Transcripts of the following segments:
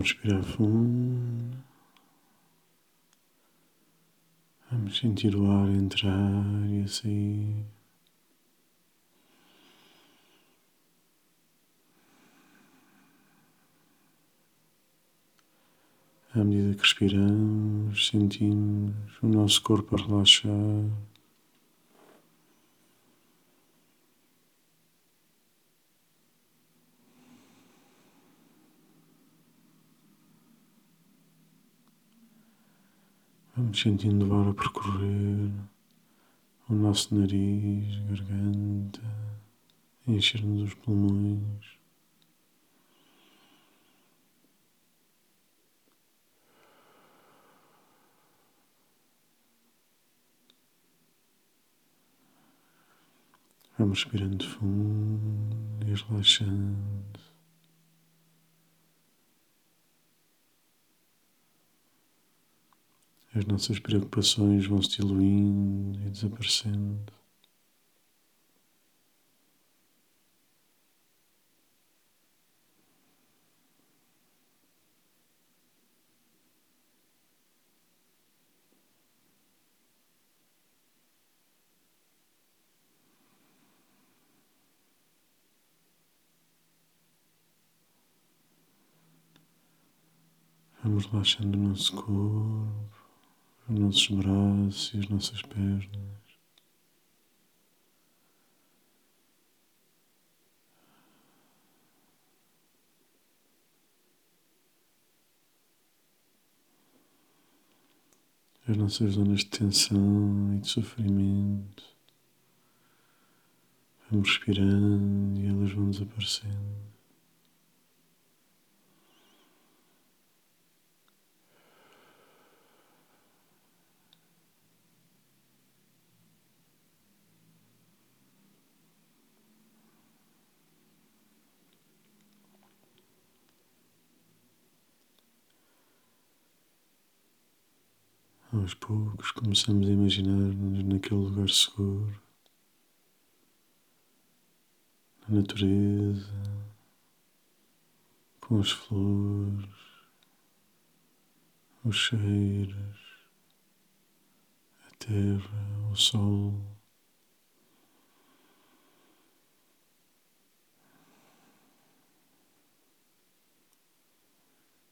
Vamos respirar fundo. Vamos sentir o ar entrar e sair. À medida que respiramos, sentimos o nosso corpo a relaxar. Vamos sentindo o ar a percorrer o nosso nariz, garganta, encher-nos os pulmões. Vamos respirando fundo e relaxando. As nossas preocupações vão se diluindo e desaparecendo. Vamos relaxando o nosso corpo, os nossos braços e as nossas pernas. As nossas zonas de tensão e de sofrimento. Vamos respirando e elas vão desaparecendo. Aos poucos começamos a imaginar-nos naquele lugar seguro, na natureza, com as flores, os cheiros, a terra, o sol.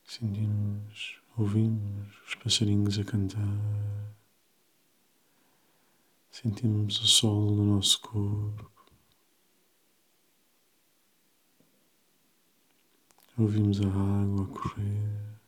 Sentimos Ouvimos os passarinhos a cantar, sentimos o sol no nosso corpo, ouvimos a água a correr.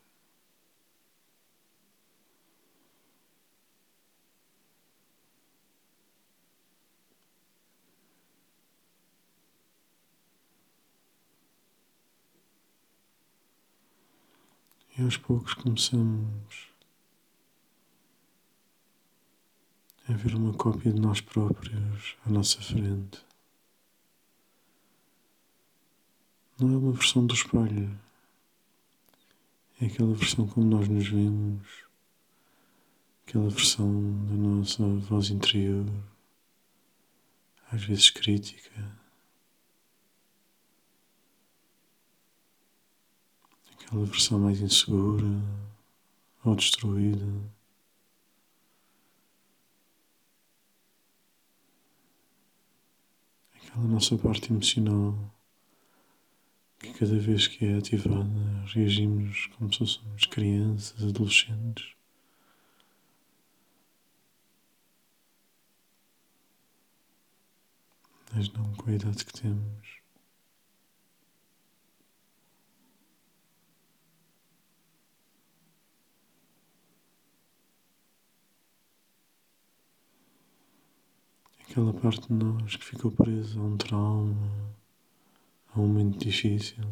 E aos poucos começamos a ver uma cópia de nós próprios à nossa frente. Não é uma versão do espelho, é aquela versão como nós nos vemos, aquela versão da nossa voz interior, às vezes crítica aquela versão mais insegura ou destruída. Aquela nossa parte emocional que cada vez que é ativada reagimos como se fôssemos crianças, adolescentes. Mas não com a idade que temos. Aquela parte de nós que ficou presa a um trauma, a um momento difícil.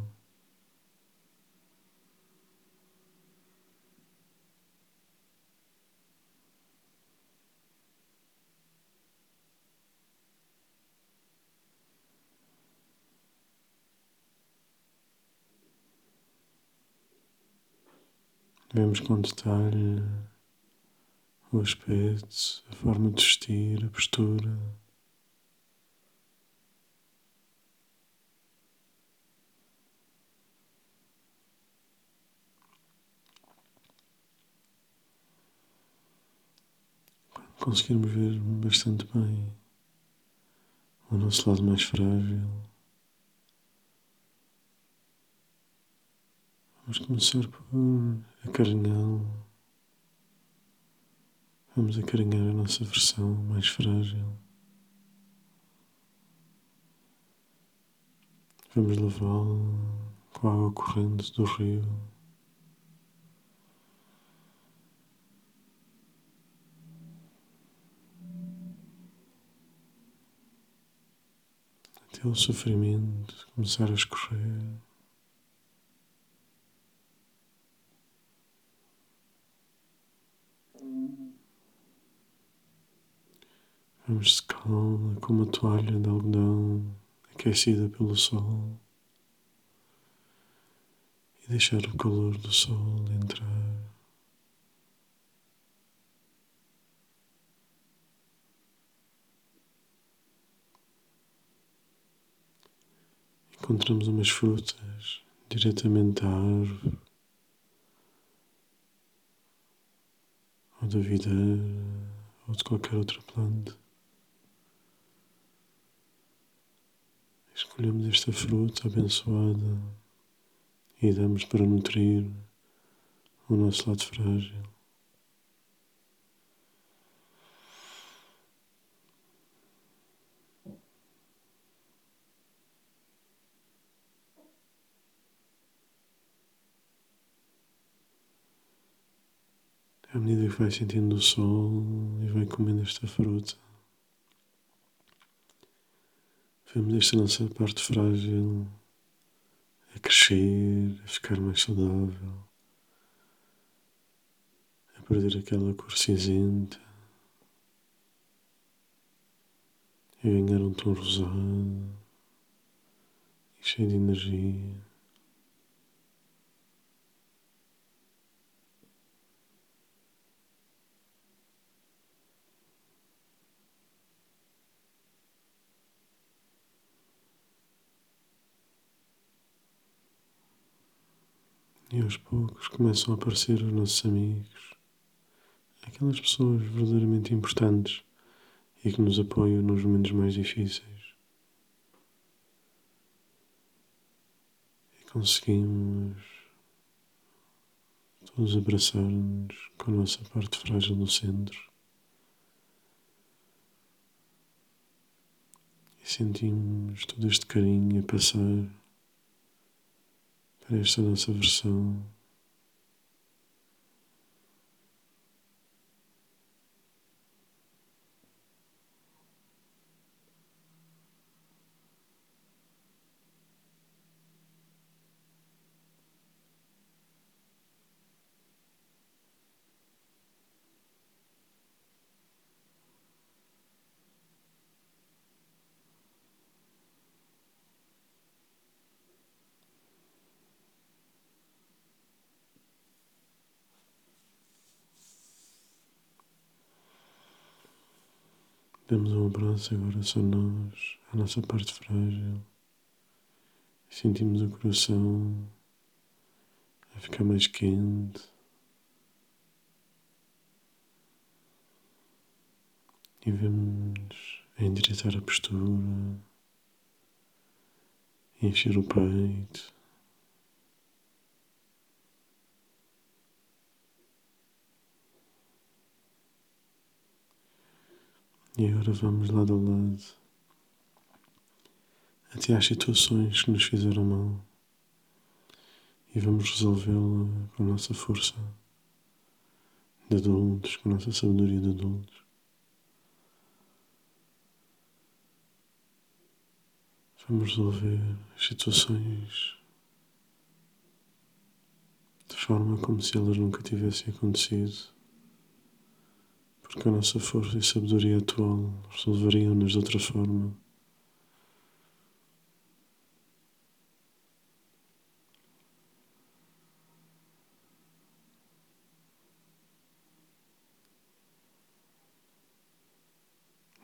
Vemos com detalhe o aspecto, a forma de vestir, a postura. Conseguirmos ver bastante bem o nosso lado mais frágil, vamos começar por acarinhá-lo. Vamos acarinhar a nossa versão mais frágil. Vamos lavá-lo com a água corrente do rio. Até o sofrimento começar a escorrer. Vamos secá-la com uma toalha de algodão aquecida pelo sol e deixar o calor do sol entrar. Encontramos umas frutas diretamente da árvore ou da videira ou de qualquer outra planta. Escolhemos esta fruta abençoada e damos para nutrir o nosso lado frágil. À medida que vai sentindo o sol e vai comendo esta fruta, Vemos esta nossa parte frágil. A crescer, a ficar mais saudável, a perder aquela cor cinzenta, a ganhar um tom rosado. E cheio de energia. E aos poucos começam a aparecer os nossos amigos, aquelas pessoas verdadeiramente importantes e que nos apoiam nos momentos mais difíceis. E conseguimos todos abraçar-nos com a nossa parte frágil no centro. E sentimos todo este carinho a passar para esta nossa versão. Damos um abraço agora só nós, a nossa parte frágil. Sentimos o coração a ficar mais quente. E vamos a endireitar a postura, encher o peito. E agora vamos lado a lado. Até às situações que nos fizeram mal. E vamos resolvê-la com a nossa força de adultos, com a nossa sabedoria de adultos. Vamos resolver as situações de forma como se elas nunca tivessem acontecido porque a nossa força e sabedoria atual resolveriam-nos de outra forma.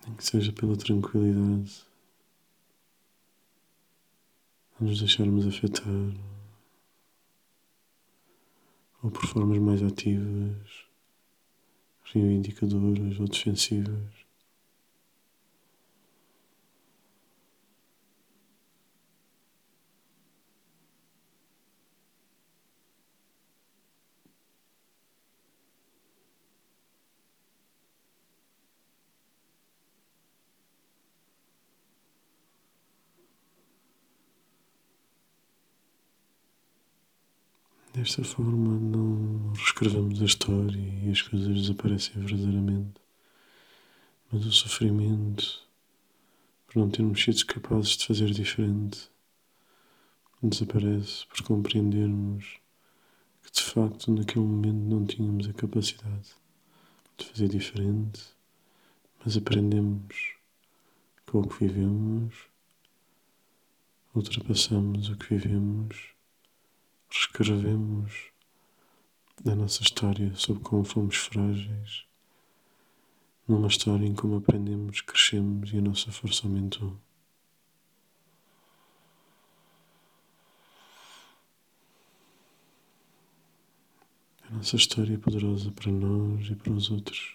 Nem que seja pela tranquilidade, a nos deixarmos afetar, ou por formas mais ativas reivindicadoras ou defensivas. Desta forma, não reescrevemos a história e as coisas desaparecem verdadeiramente. Mas o sofrimento, por não termos sido capazes de fazer diferente, desaparece por compreendermos que de facto naquele momento não tínhamos a capacidade de fazer diferente, mas aprendemos com o que vivemos, ultrapassamos o que vivemos reescrevemos a nossa história sobre como fomos frágeis, numa história em como aprendemos, crescemos e a nossa força aumentou. A nossa história é poderosa para nós e para os outros.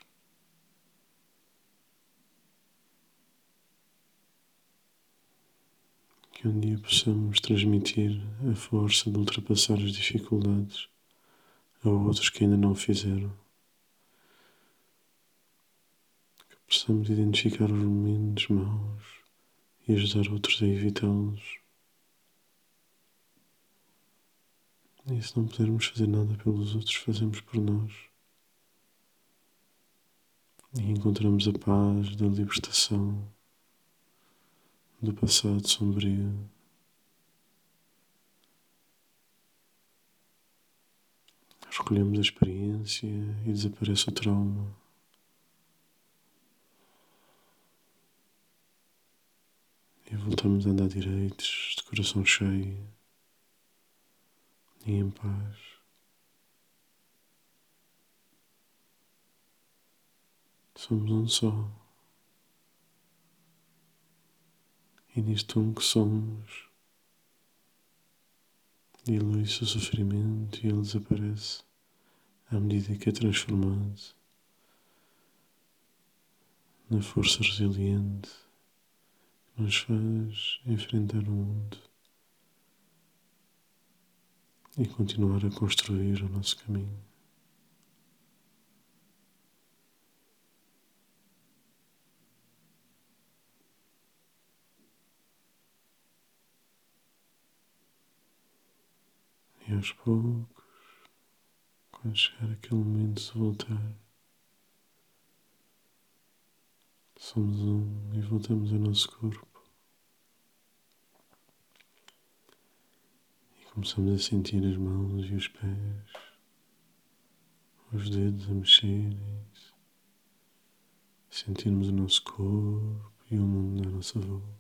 Que um dia possamos transmitir a força de ultrapassar as dificuldades a outros que ainda não o fizeram. Que possamos identificar os momentos maus e ajudar outros a evitá-los. E se não pudermos fazer nada pelos outros, fazemos por nós. E encontramos a paz da libertação do passado sombrio. Escolhemos a experiência e desaparece o trauma. E voltamos a andar direitos, de coração cheio e em paz. Somos um só. E nisto um que somos, dilui-se o sofrimento e ele desaparece à medida que é transformado na força resiliente que nos faz enfrentar o mundo e continuar a construir o nosso caminho. E aos poucos, quando chegar aquele momento de voltar, somos um e voltamos ao nosso corpo. E começamos a sentir as mãos e os pés, os dedos a mexerem-se, sentirmos o nosso corpo e o mundo à nossa volta.